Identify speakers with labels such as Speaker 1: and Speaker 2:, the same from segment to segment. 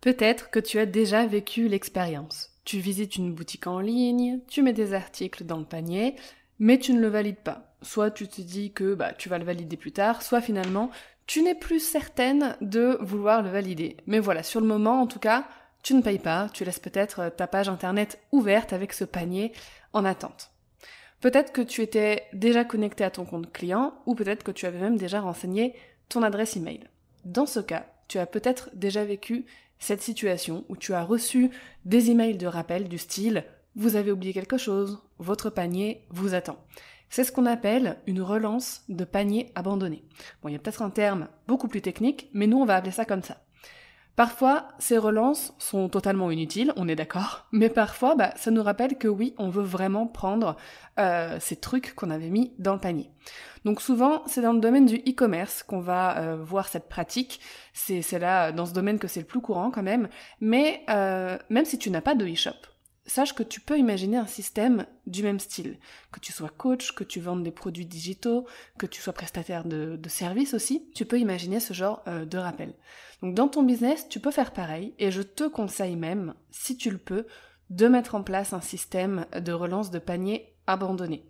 Speaker 1: Peut-être que tu as déjà vécu l'expérience. Tu visites une boutique en ligne, tu mets des articles dans le panier, mais tu ne le valides pas. Soit tu te dis que bah, tu vas le valider plus tard, soit finalement tu n'es plus certaine de vouloir le valider. Mais voilà, sur le moment en tout cas, tu ne payes pas, tu laisses peut-être ta page internet ouverte avec ce panier en attente. Peut-être que tu étais déjà connecté à ton compte client ou peut-être que tu avais même déjà renseigné ton adresse email. Dans ce cas, tu as peut-être déjà vécu cette situation où tu as reçu des emails de rappel du style vous avez oublié quelque chose, votre panier vous attend. C'est ce qu'on appelle une relance de panier abandonné. Bon, il y a peut-être un terme beaucoup plus technique, mais nous on va appeler ça comme ça. Parfois, ces relances sont totalement inutiles, on est d'accord, mais parfois, bah, ça nous rappelle que oui, on veut vraiment prendre euh, ces trucs qu'on avait mis dans le panier. Donc souvent, c'est dans le domaine du e-commerce qu'on va euh, voir cette pratique. C'est là, dans ce domaine, que c'est le plus courant quand même. Mais euh, même si tu n'as pas de e-shop, sache que tu peux imaginer un système du même style. Que tu sois coach, que tu vendes des produits digitaux, que tu sois prestataire de, services aussi, tu peux imaginer ce genre euh, de rappel. Donc dans ton business, tu peux faire pareil et je te conseille même, si tu le peux, de mettre en place un système de relance de panier abandonné.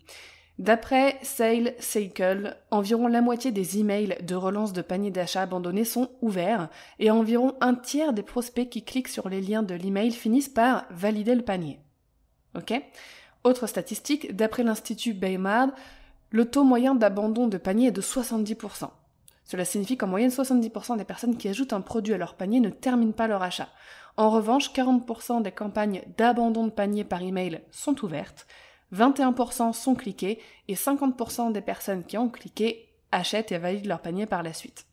Speaker 1: D'après Sale Cycle, environ la moitié des emails de relance de panier d'achat abandonnés sont ouverts et environ un tiers des prospects qui cliquent sur les liens de l'email finissent par valider le panier. Ok? Autre statistique, d'après l'Institut Baymard, le taux moyen d'abandon de panier est de 70%. Cela signifie qu'en moyenne 70% des personnes qui ajoutent un produit à leur panier ne terminent pas leur achat. En revanche, 40% des campagnes d'abandon de panier par email sont ouvertes, 21% sont cliqués et 50% des personnes qui ont cliqué achètent et valident leur panier par la suite.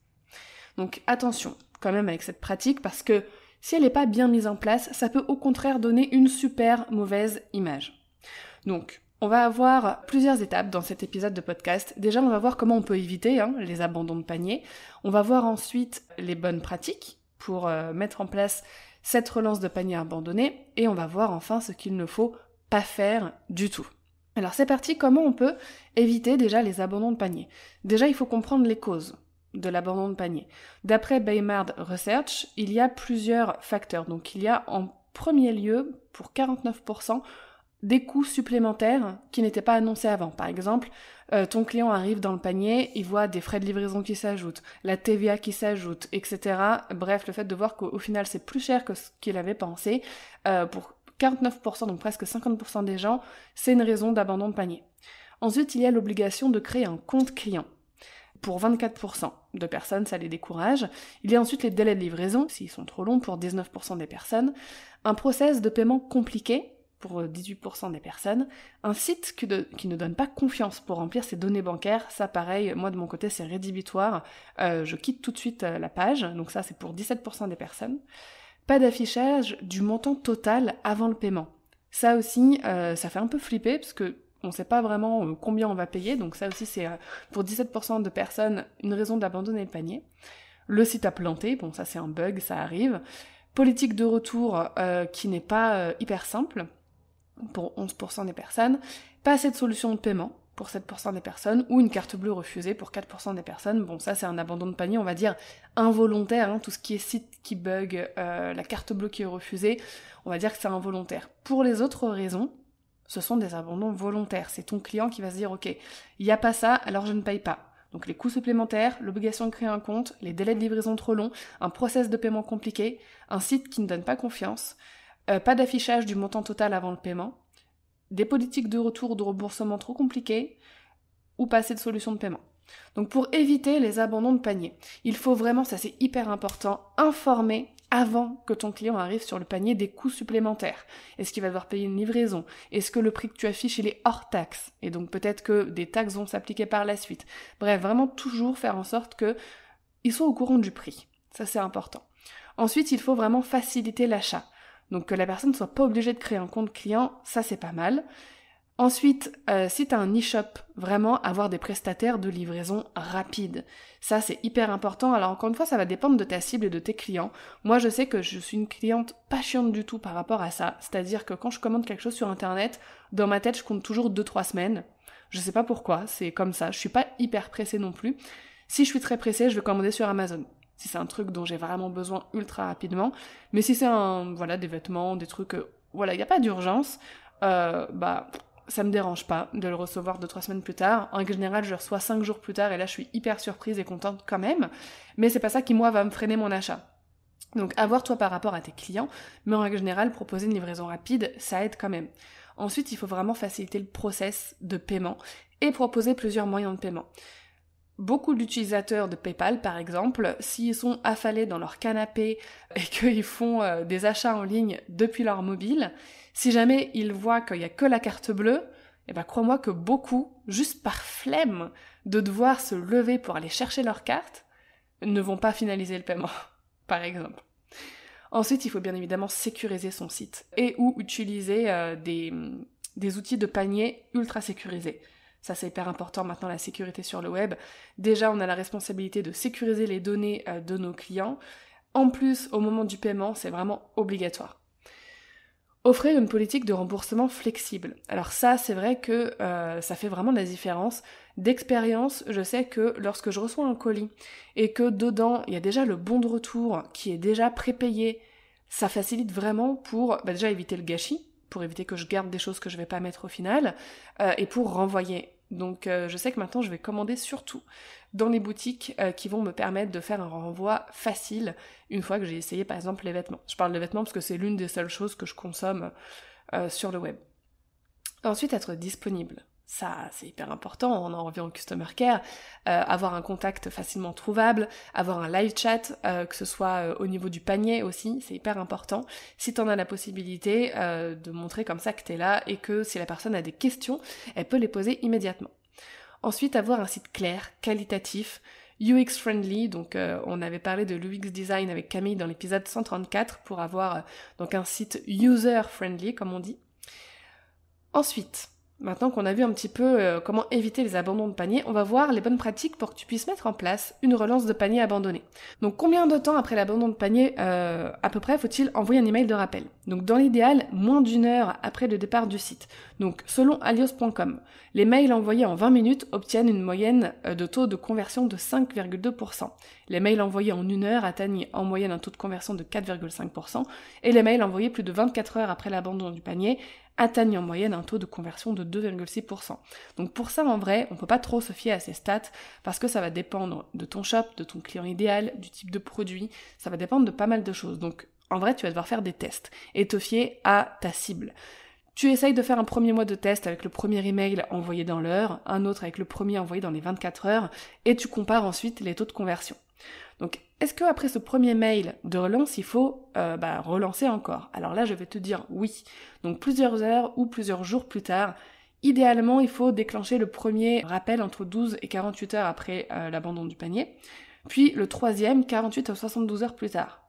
Speaker 1: Donc attention quand même avec cette pratique parce que si elle n'est pas bien mise en place, ça peut au contraire donner une super mauvaise image. Donc on va avoir plusieurs étapes dans cet épisode de podcast. Déjà, on va voir comment on peut éviter hein, les abandons de panier. On va voir ensuite les bonnes pratiques pour euh, mettre en place cette relance de panier abandonné. Et on va voir enfin ce qu'il ne faut pas faire du tout. Alors c'est parti, comment on peut éviter déjà les abandons de panier? Déjà, il faut comprendre les causes de l'abandon de panier. D'après Baymard Research, il y a plusieurs facteurs. Donc il y a en premier lieu, pour 49%, des coûts supplémentaires qui n'étaient pas annoncés avant. Par exemple, euh, ton client arrive dans le panier, il voit des frais de livraison qui s'ajoutent, la TVA qui s'ajoute, etc. Bref, le fait de voir qu'au final c'est plus cher que ce qu'il avait pensé, euh, pour 49%, donc presque 50% des gens, c'est une raison d'abandon de panier. Ensuite, il y a l'obligation de créer un compte client. Pour 24% de personnes, ça les décourage. Il y a ensuite les délais de livraison, s'ils sont trop longs pour 19% des personnes. Un process de paiement compliqué, pour 18% des personnes, un site qui, ne donne pas confiance pour remplir ses données bancaires, ça pareil, moi de mon côté c'est rédhibitoire, euh, je quitte tout de suite euh, la page, donc ça c'est pour 17% des personnes pas d'affichage du montant total avant le paiement. Ça aussi, euh, ça fait un peu flipper parce que on ne sait pas vraiment euh, combien on va payer, donc ça aussi c'est euh, pour 17% de personnes une raison d'abandonner le panier. Le site a planté, bon ça c'est un bug, ça arrive. Politique de retour qui n'est pas hyper simple pour 11% des personnes. Pas assez de solutions de paiement pour 7% des personnes, ou une carte bleue refusée pour 4% des personnes. Bon, ça c'est un abandon de panier, on va dire involontaire, hein. tout ce qui est site qui bug, euh, la carte bleue qui est refusée, on va dire que c'est involontaire. Pour les autres raisons, ce sont des abandons volontaires. C'est ton client qui va se dire, ok, il n'y a pas ça, alors je ne paye pas. Donc les coûts supplémentaires, l'obligation de créer un compte, les délais de livraison trop longs, un process de paiement compliqué, un site qui ne donne pas confiance, euh, pas d'affichage du montant total avant le paiement, des politiques de retour ou de remboursement trop compliquées, ou pas assez de solutions de paiement. Donc pour éviter les abandons de panier, il faut vraiment, ça c'est hyper important, informer avant que ton client arrive sur le panier des coûts supplémentaires. Est-ce qu'il va devoir payer une livraison? Est-ce que le prix que tu affiches il est hors taxe? Et donc peut-être que des taxes vont s'appliquer par la suite. Bref, vraiment toujours faire en sorte que ils soient au courant du prix. Ça c'est important. Ensuite, il faut vraiment faciliter l'achat. Donc que la personne ne soit pas obligée de créer un compte client, ça c'est pas mal. Ensuite, euh, si tu as un e-shop, vraiment avoir des prestataires de livraison rapide. Ça, c'est hyper important. Alors encore une fois, ça va dépendre de ta cible et de tes clients. Moi, je sais que je suis une cliente pas chiante du tout par rapport à ça. C'est-à-dire que quand je commande quelque chose sur Internet, dans ma tête, je compte toujours 2-3 semaines. Je sais pas pourquoi, c'est comme ça. Je suis pas hyper pressée non plus. Si je suis très pressée, je vais commander sur Amazon. Si c'est un truc dont j'ai vraiment besoin ultra rapidement. Mais si c'est un, voilà, des vêtements, des trucs, euh, voilà, il n'y a pas d'urgence, euh, bah, ça me dérange pas de le recevoir deux trois semaines plus tard. En général, je le reçois cinq jours plus tard et là, je suis hyper surprise et contente quand même. Mais c'est pas ça qui moi va me freiner mon achat. Donc, avoir toi par rapport à tes clients, mais en règle générale, proposer une livraison rapide, ça aide quand même. Ensuite, il faut vraiment faciliter le process de paiement et proposer plusieurs moyens de paiement. Beaucoup d'utilisateurs de PayPal, par exemple, s'ils sont affalés dans leur canapé et qu'ils font euh, des achats en ligne depuis leur mobile, si jamais ils voient qu'il n'y a que la carte bleue, eh ben crois-moi que beaucoup, juste par flemme de devoir se lever pour aller chercher leur carte, ne vont pas finaliser le paiement, par exemple. Ensuite, il faut bien évidemment sécuriser son site et ou utiliser euh, des, des outils de panier ultra sécurisés. Ça, c'est hyper important maintenant, la sécurité sur le web. Déjà, on a la responsabilité de sécuriser les données euh, de nos clients. En plus, au moment du paiement, c'est vraiment obligatoire. Offrir une politique de remboursement flexible. Alors ça, c'est vrai que euh, ça fait vraiment la différence. D'expérience, je sais que lorsque je reçois un colis et que dedans, il y a déjà le bon de retour qui est déjà prépayé, ça facilite vraiment pour bah, déjà éviter le gâchis, pour éviter que je garde des choses que je vais pas mettre au final, euh, et pour renvoyer. Donc euh, je sais que maintenant je vais commander surtout dans les boutiques euh, qui vont me permettre de faire un renvoi facile une fois que j'ai essayé par exemple les vêtements. Je parle des vêtements parce que c'est l'une des seules choses que je consomme sur le web. Ensuite être disponible ça c'est hyper important, on en revient au customer care, euh, avoir un contact facilement trouvable, avoir un live chat, euh, que ce soit euh, au niveau du panier aussi, c'est hyper important. Si tu en as la possibilité de montrer comme ça que tu es là et que si la personne a des questions, elle peut les poser immédiatement. Ensuite, avoir un site clair, qualitatif, UX friendly, donc on avait parlé de l'UX design avec Camille dans l'épisode 134 pour avoir donc un site user friendly comme on dit. Ensuite, Maintenant qu'on a vu un petit peu euh, comment éviter les abandons de panier, on va voir les bonnes pratiques pour que tu puisses mettre en place une relance de panier abandonné. Donc combien de temps après l'abandon de panier euh, à peu près faut-il envoyer un email de rappel? Donc dans l'idéal, moins d'une heure après le départ du site. Donc selon alios.com, les mails envoyés en 20 minutes obtiennent une moyenne euh, de taux de conversion de 5,2%. Les mails envoyés en une heure atteignent en moyenne un taux de conversion de 4,5% et les mails envoyés plus de 24 heures après l'abandon du panier atteignent en moyenne un taux de conversion de 2,6%. Donc pour ça, en vrai, on peut pas trop se fier à ces stats parce que ça va dépendre de ton shop, de ton client idéal, du type de produit, ça va dépendre de pas mal de choses. Donc en vrai, tu vas devoir faire des tests et te fier à ta cible. Tu essayes de faire un premier mois de test avec le premier email envoyé dans l'heure, un autre avec le premier envoyé dans les 24 heures, et tu compares ensuite les taux de conversion. Est-ce que après ce premier mail de relance, il faut euh, bah, relancer encore? Alors là, je vais te dire oui. Donc plusieurs heures ou plusieurs jours plus tard, idéalement, il faut déclencher le premier rappel entre 12 et 48 heures après euh, l'abandon du panier, puis le troisième 48 à 72 heures plus tard.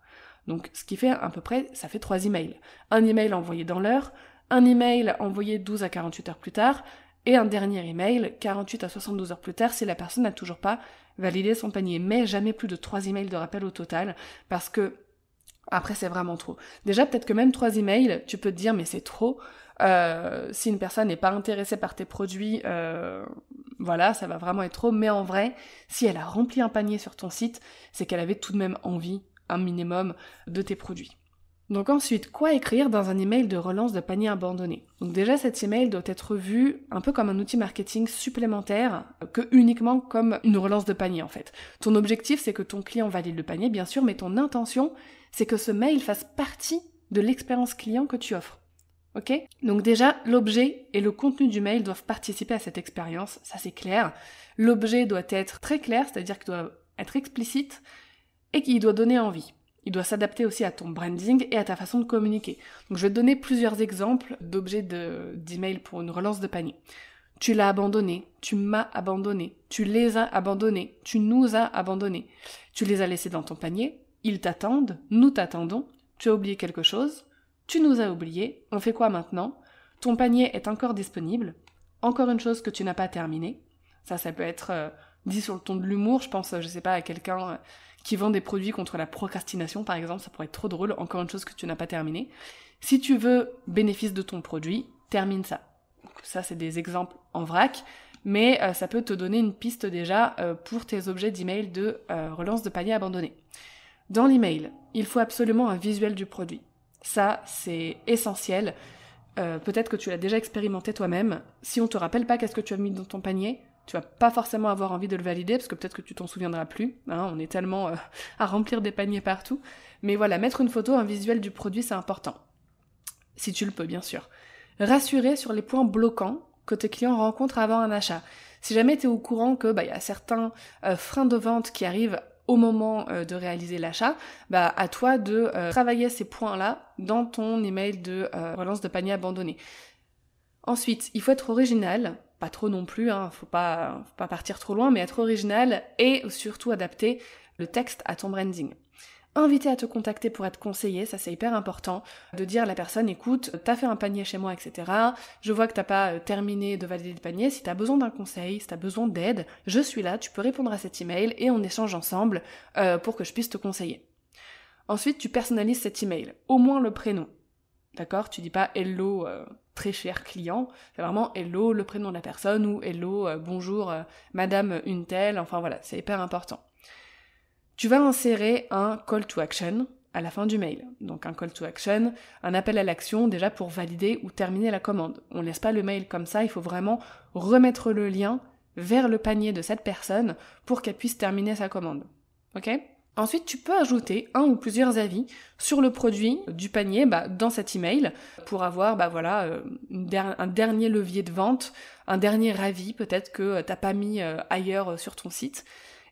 Speaker 1: Donc, ce qui fait à peu près, ça fait trois emails. Un email envoyé dans l'heure, un email envoyé 12 à 48 heures plus tard, et un dernier email 48 à 72 heures plus tard si la personne n'a toujours pas validé son panier. Mais jamais plus de 3 emails de rappel au total parce que après c'est vraiment trop. Déjà peut-être que même 3 emails, tu peux te dire mais c'est trop. Euh, si une personne n'est pas intéressée par tes produits, euh, voilà, ça va vraiment être trop. Mais en vrai, si elle a rempli un panier sur ton site, c'est qu'elle avait tout de même envie, un minimum, de tes produits. Donc ensuite, quoi écrire dans un email de relance de panier abandonné Donc déjà, cet email doit être vu un peu comme un outil marketing supplémentaire que uniquement comme une relance de panier en fait. Ton objectif, c'est que ton client valide le panier, bien sûr, mais ton intention, c'est que ce mail fasse partie de l'expérience client que tu offres. Ok? Donc déjà, l'objet et le contenu du mail doivent participer à cette expérience, ça c'est clair. L'objet doit être très clair, c'est-à-dire qu'il doit être explicite et qu'il doit donner envie. Il doit s'adapter aussi à ton branding et à ta façon de communiquer. Donc je vais te donner plusieurs exemples d'objets d'email pour une relance de panier. Tu l'as abandonné, tu m'as abandonné, tu les as abandonnés, tu nous as abandonnés. Tu les as laissés dans ton panier, ils t'attendent, nous t'attendons, tu as oublié quelque chose, tu nous as oublié, on fait quoi maintenant? Ton panier est encore disponible, encore une chose que tu n'as pas terminée. Ça, ça peut être euh, dit sur le ton de l'humour, je pense, je sais pas, à quelqu'un euh, qui vend des produits contre la procrastination, par exemple, ça pourrait être trop drôle, encore une chose que tu n'as pas terminée. Si tu veux bénéfice de ton produit, termine ça. ça, c'est des exemples en vrac, mais euh, ça peut te donner une piste déjà euh, pour tes objets d'email de euh, relance de panier abandonné. Dans l'email, il faut absolument un visuel du produit. Ça, c'est essentiel. Peut-être que tu l'as déjà expérimenté toi-même. Si on te rappelle pas qu'est-ce que tu as mis dans ton panier, tu vas pas forcément avoir envie de le valider parce que peut-être que tu t'en souviendras plus. Hein, on est tellement euh, à remplir des paniers partout. Mais voilà, mettre une photo, un visuel du produit, c'est important. Si tu le peux, bien sûr. Rassurer sur les points bloquants que tes clients rencontrent avant un achat. Si jamais tu es au courant que bah, y a certains euh, freins de vente qui arrivent au moment euh, de réaliser l'achat, bah à toi de travailler ces points-là dans ton email de relance de panier abandonné. Ensuite, il faut être original, pas trop non plus, hein, faut pas, faut pas partir trop loin, mais être original et surtout adapter le texte à ton branding. Inviter à te contacter pour être conseillé, ça c'est hyper important, de dire à la personne, écoute, t'as fait un panier chez moi, etc. Je vois que t'as pas euh, terminé de valider le panier, si t'as besoin d'un conseil, si t'as besoin d'aide, je suis là, tu peux répondre à cet email et on échange ensemble euh, pour que je puisse te conseiller. Ensuite, tu personnalises cet email, au moins le prénom. D'accord? Tu dis pas hello euh, très cher client, c'est vraiment hello le prénom de la personne ou hello euh, bonjour euh, madame une telle, enfin voilà, c'est hyper important. Tu vas insérer un call to action à la fin du mail. Donc un call to action, un appel à l'action déjà pour valider ou terminer la commande. On laisse pas le mail comme ça, il faut vraiment remettre le lien vers le panier de cette personne pour qu'elle puisse terminer sa commande. OK? Ensuite, tu peux ajouter un ou plusieurs avis sur le produit du panier bah, dans cet email pour avoir bah, voilà, euh, un dernier levier de vente, un dernier avis peut-être que euh, t'as pas mis euh, ailleurs sur ton site.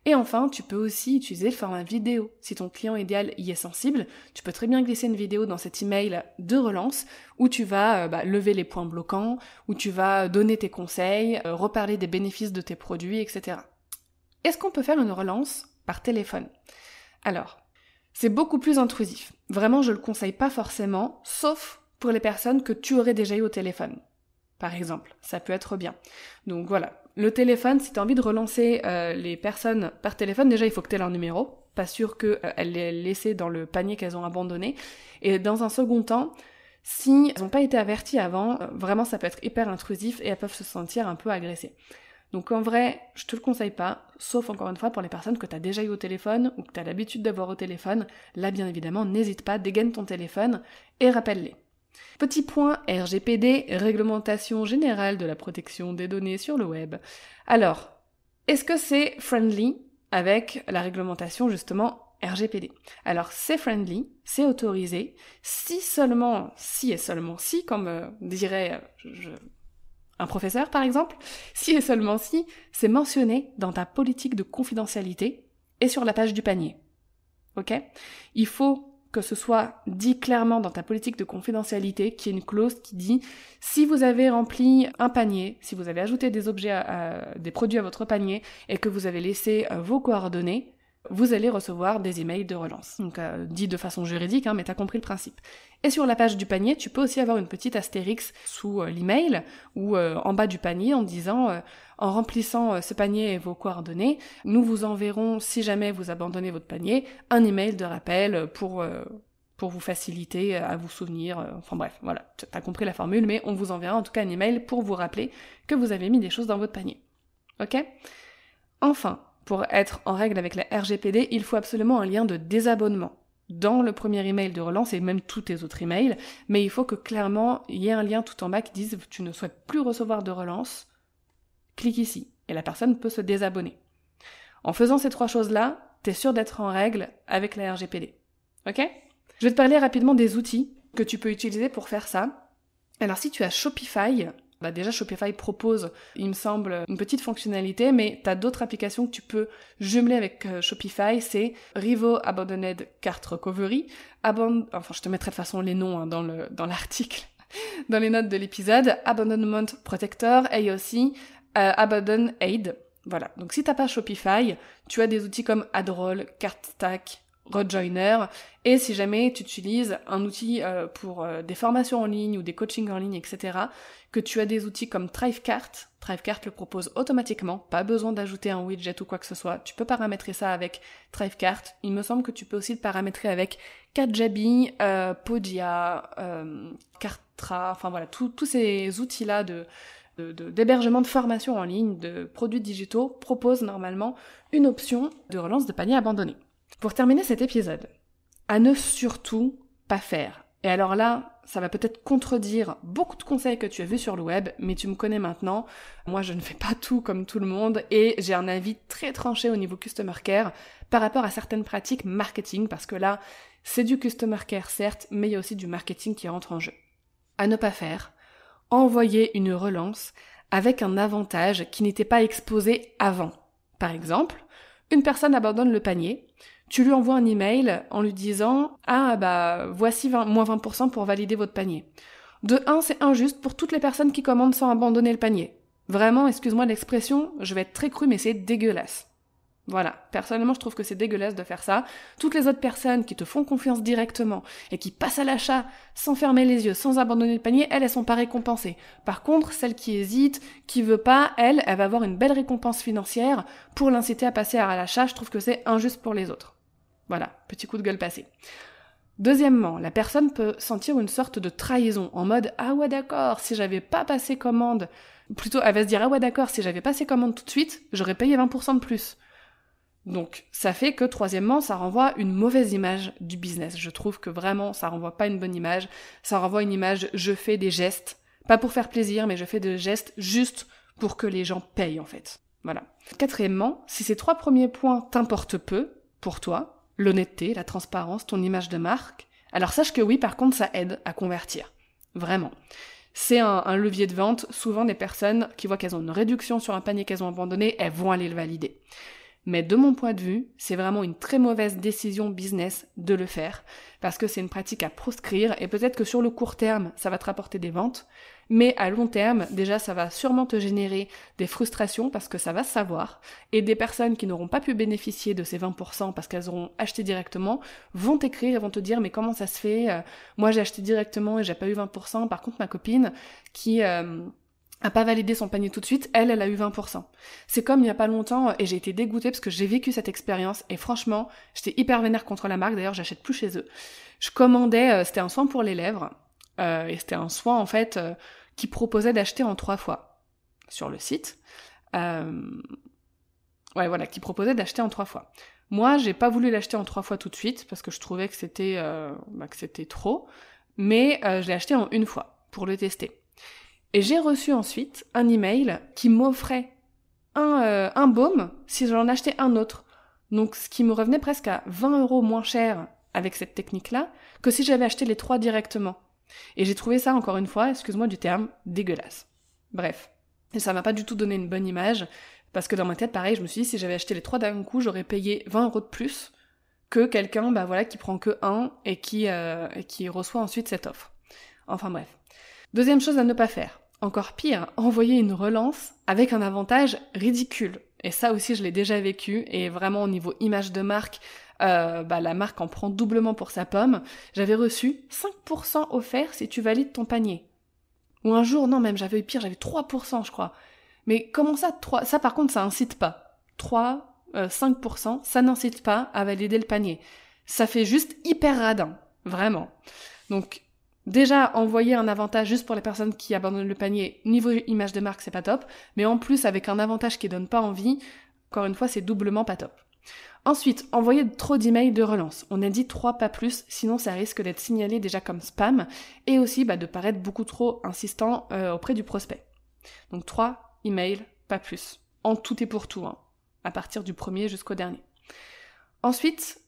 Speaker 1: Et enfin, tu peux aussi utiliser le format vidéo. Si ton client idéal y est sensible, tu peux très bien glisser une vidéo dans cet email de relance où tu vas bah, lever les points bloquants, où tu vas donner tes conseils, reparler des bénéfices de tes produits, etc. Est-ce qu'on peut faire une relance par téléphone? Alors, c'est beaucoup plus intrusif. Vraiment, je le conseille pas forcément, sauf pour les personnes que tu aurais déjà eu au téléphone. Par exemple, ça peut être bien. Donc voilà, le téléphone, si tu envie de relancer euh, les personnes par téléphone, déjà il faut que tu aies leur numéro. Pas sûr qu'elles euh, l'aient laissé dans le panier qu'elles ont abandonné. Et dans un second temps, si elles n'ont pas été averties avant, euh, vraiment ça peut être hyper intrusif et elles peuvent se sentir un peu agressées. Donc en vrai, je te le conseille pas, sauf encore une fois pour les personnes que tu as déjà eu au téléphone ou que tu as l'habitude d'avoir au téléphone. Là, bien évidemment, n'hésite pas, dégaine ton téléphone et rappelle-les. Petit point RGPD, réglementation générale de la protection des données sur le web. Alors, est-ce que c'est friendly avec la réglementation justement RGPD. Alors c'est friendly, c'est autorisé, si seulement, si et seulement si, comme euh, dirait, je, un professeur, par exemple, si et seulement si c'est mentionné dans ta politique de confidentialité et sur la page du panier. Ok? Il faut que ce soit dit clairement dans ta politique de confidentialité, qu'il y ait une clause qui dit si vous avez rempli un panier, si vous avez ajouté des objets, des produits à votre panier et que vous avez laissé euh, vos coordonnées, vous allez recevoir des emails de relance. Donc euh, dit de façon juridique, hein, mais t'as compris le principe. Et sur la page du panier, tu peux aussi avoir une petite astérix sous euh, l'email ou euh, en bas du panier en disant en remplissant ce panier et vos coordonnées, nous vous enverrons, si jamais vous abandonnez votre panier, un email de rappel pour pour vous faciliter à vous souvenir. Enfin bref, voilà, t'as compris la formule, mais on vous enverra en tout cas un email pour vous rappeler que vous avez mis des choses dans votre panier. Ok? Enfin, pour être en règle avec la RGPD, il faut absolument un lien de désabonnement dans le premier email de relance et même tous tes autres emails, mais il faut que clairement il y ait un lien tout en bas qui dise tu ne souhaites plus recevoir de relance, clique ici et la personne peut se désabonner. En faisant ces trois choses-là, tu es sûr d'être en règle avec la RGPD. Ok? Je vais te parler rapidement des outils que tu peux utiliser pour faire ça. Alors si tu as Shopify, bah déjà Shopify propose, il me semble, une petite fonctionnalité, mais tu as d'autres applications que tu peux jumeler avec euh, Shopify, c'est Rivo Abandoned Cart Recovery, enfin je te mettrai de façon les noms hein, dans le dans l'article, dans les notes de l'épisode, Abandonment Protector et aussi Abandon Aid. Voilà, donc si t'as pas Shopify, tu as des outils comme Adroll, CartStack, Rejoiner. Et si jamais tu utilises un outil euh, pour euh, des formations en ligne ou des coachings en ligne, etc., que tu as des outils comme Thrivecart, Thrivecart le propose automatiquement, pas besoin d'ajouter un widget ou quoi que ce soit, tu peux paramétrer ça avec Thrivecart. Il me semble que tu peux aussi le paramétrer avec Kajabi, euh, Podia, euh, Kartra, enfin voilà, tous ces outils-là de d'hébergement de, de formation en ligne, de produits digitaux, proposent normalement une option de relance de panier abandonné. Pour terminer cet épisode, à ne surtout pas faire. Et alors là, ça va peut-être contredire beaucoup de conseils que tu as vus sur le web, mais tu me connais maintenant. Moi, je ne fais pas tout comme tout le monde et j'ai un avis très tranché au niveau customer care par rapport à certaines pratiques marketing parce que là, c'est du customer care certes, mais il y a aussi du marketing qui rentre en jeu. À ne pas faire, envoyer une relance avec un avantage qui n'était pas exposé avant. Par exemple, une personne abandonne le panier, tu lui envoies un email en lui disant Ah bah voici moins 20% pour valider votre panier. De 1, c'est injuste pour toutes les personnes qui commandent sans abandonner le panier. Vraiment, excuse-moi l'expression, je vais être très cru, mais c'est dégueulasse. Voilà, personnellement je trouve que c'est dégueulasse de faire ça. Toutes les autres personnes qui te font confiance directement et qui passent à l'achat sans fermer les yeux, sans abandonner le panier, elles, elles sont pas récompensées. Par contre, celle qui hésite, qui veut pas, elle, elle va avoir une belle récompense financière pour l'inciter à passer à l'achat. Je trouve que c'est injuste pour les autres. Voilà, petit coup de gueule passé. Deuxièmement, la personne peut sentir une sorte de trahison en mode ah ouais d'accord, si j'avais pas passé commande, plutôt elle va se dire ah ouais d'accord, si j'avais passé commande tout de suite, j'aurais payé 20% de plus. Donc ça fait que troisièmement, ça renvoie une mauvaise image du business. Je trouve que vraiment ça renvoie pas une bonne image, ça renvoie une image je fais des gestes, pas pour faire plaisir, mais je fais des gestes juste pour que les gens payent en fait. Voilà. Quatrièmement, si ces trois premiers points t'importent peu pour toi, l'honnêteté, la transparence, ton image de marque, alors sache que oui, par contre, ça aide à convertir. Vraiment. C'est un, levier de vente. Souvent, des personnes qui voient qu'elles ont une réduction sur un panier qu'elles ont abandonné, elles vont aller le valider. Mais de mon point de vue, c'est vraiment une très mauvaise décision business de le faire, parce que c'est une pratique à proscrire, et peut-être que sur le court terme, ça va te rapporter des ventes, mais à long terme, déjà, ça va sûrement te générer des frustrations, parce que ça va savoir, et des personnes qui n'auront pas pu bénéficier de ces 20% parce qu'elles auront acheté directement, vont t'écrire et vont te dire, mais comment ça se fait euh, Moi, j'ai acheté directement et j'ai pas eu 20%, par contre, ma copine, qui... Euh, a pas validé son panier tout de suite, elle, elle a eu 20%. C'est comme il y a pas longtemps, et j'ai été dégoûtée parce que j'ai vécu cette expérience, et franchement, j'étais hyper vénère contre la marque, d'ailleurs j'achète plus chez eux. Je commandais, euh, c'était un soin pour les lèvres, euh, et c'était un soin en fait euh, qui proposait d'acheter en trois fois sur le site. Ouais voilà, qui proposait d'acheter en trois fois. Moi, j'ai pas voulu l'acheter en trois fois tout de suite parce que je trouvais que c'était bah, que c'était trop, mais je l'ai acheté en une fois pour le tester. Et j'ai reçu ensuite un email qui m'offrait un, euh, un baume si j'en achetais un autre. Donc ce qui me revenait presque à 20 euros moins cher avec cette technique-là que si j'avais acheté les trois directement. Et j'ai trouvé ça, encore une fois, excuse-moi du terme, dégueulasse. Bref. Et ça m'a pas du tout donné une bonne image, parce que dans ma tête, pareil, je me suis dit, si j'avais acheté les trois d'un coup, j'aurais payé 20 euros de plus que quelqu'un, bah voilà, qui prend que un et qui, euh, et qui reçoit ensuite cette offre. Enfin bref. Deuxième chose à ne pas faire. Encore pire, envoyer une relance avec un avantage ridicule. Et ça aussi, je l'ai déjà vécu. Et vraiment, au niveau image de marque, euh, bah, la marque en prend doublement pour sa pomme. J'avais reçu 5% offert si tu valides ton panier. Ou un jour, non, même j'avais eu pire, j'avais 3%, je crois. Mais comment ça, 3 Ça, par contre, ça incite pas. 3, 5%, euh, ça n'incite pas à valider le panier. Ça fait juste hyper radin. Vraiment. Donc, Déjà, envoyer un avantage juste pour les personnes qui abandonnent le panier, niveau image de marque, c'est pas top. Mais en plus, avec un avantage qui donne pas envie, encore une fois, c'est doublement pas top. Ensuite, envoyer trop d'emails de relance. On a dit trois pas plus, sinon ça risque d'être signalé déjà comme spam et aussi bah, de paraître beaucoup trop insistant euh, auprès du prospect. Donc trois emails, pas plus. En tout et pour tout, hein, à partir du premier jusqu'au dernier. Ensuite,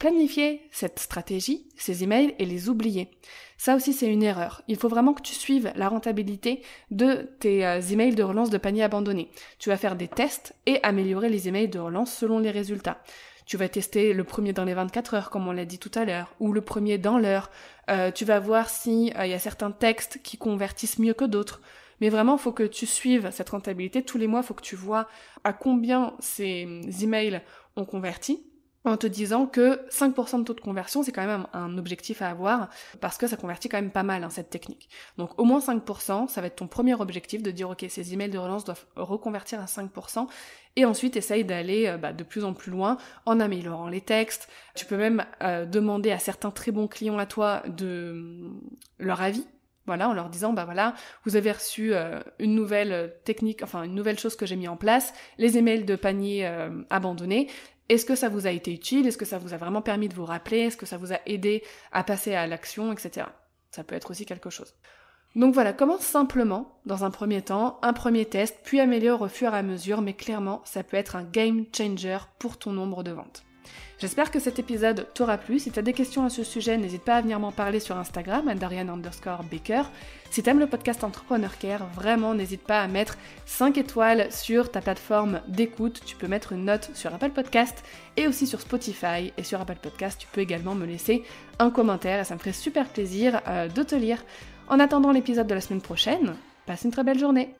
Speaker 1: planifier cette stratégie, ces emails et les oublier. Ça aussi c'est une erreur. Il faut vraiment que tu suives la rentabilité de tes euh, emails de relance de panier abandonné. Tu vas faire des tests et améliorer les emails de relance selon les résultats. Tu vas tester le premier dans les 24 heures, comme on l'a dit tout à l'heure, ou le premier dans l'heure. Euh, tu vas voir s'il euh, y a certains textes qui convertissent mieux que d'autres. Mais vraiment, il faut que tu suives cette rentabilité. Tous les mois, il faut que tu vois à combien ces emails ont converti en te disant que 5% de taux de conversion, c'est quand même un objectif à avoir, parce que ça convertit quand même pas mal, hein, cette technique. Donc au moins 5%, ça va être ton premier objectif, de dire, ok, ces emails de relance doivent reconvertir à 5%, et ensuite essaye d'aller euh, bah, de plus en plus loin en améliorant les textes. Tu peux même euh, demander à certains très bons clients à toi de mm, leur avis voilà, en leur disant, bah voilà, vous avez reçu euh, une nouvelle technique, enfin une nouvelle chose que j'ai mis en place, les emails de panier abandonnés, est-ce que ça vous a été utile? Est-ce que ça vous a vraiment permis de vous rappeler? Est-ce que ça vous a aidé à passer à l'action, etc. Ça peut être aussi quelque chose. Donc voilà, commence simplement, dans un premier temps, un premier test, puis améliore au fur et à mesure, mais clairement, ça peut être un game changer pour ton nombre de ventes. J'espère que cet épisode t'aura plu. Si tu as des questions à ce sujet, n'hésite pas à venir m'en parler sur Instagram, Darian underscore Baker. Si t'aimes le podcast Entrepreneur Care, vraiment n'hésite pas à mettre 5 étoiles sur ta plateforme d'écoute. Tu peux mettre une note sur Apple Podcast et aussi sur Spotify. Et sur Apple Podcast, tu peux également me laisser un commentaire ça me ferait super plaisir euh, de te lire. En attendant l'épisode de la semaine prochaine, passe une très belle journée.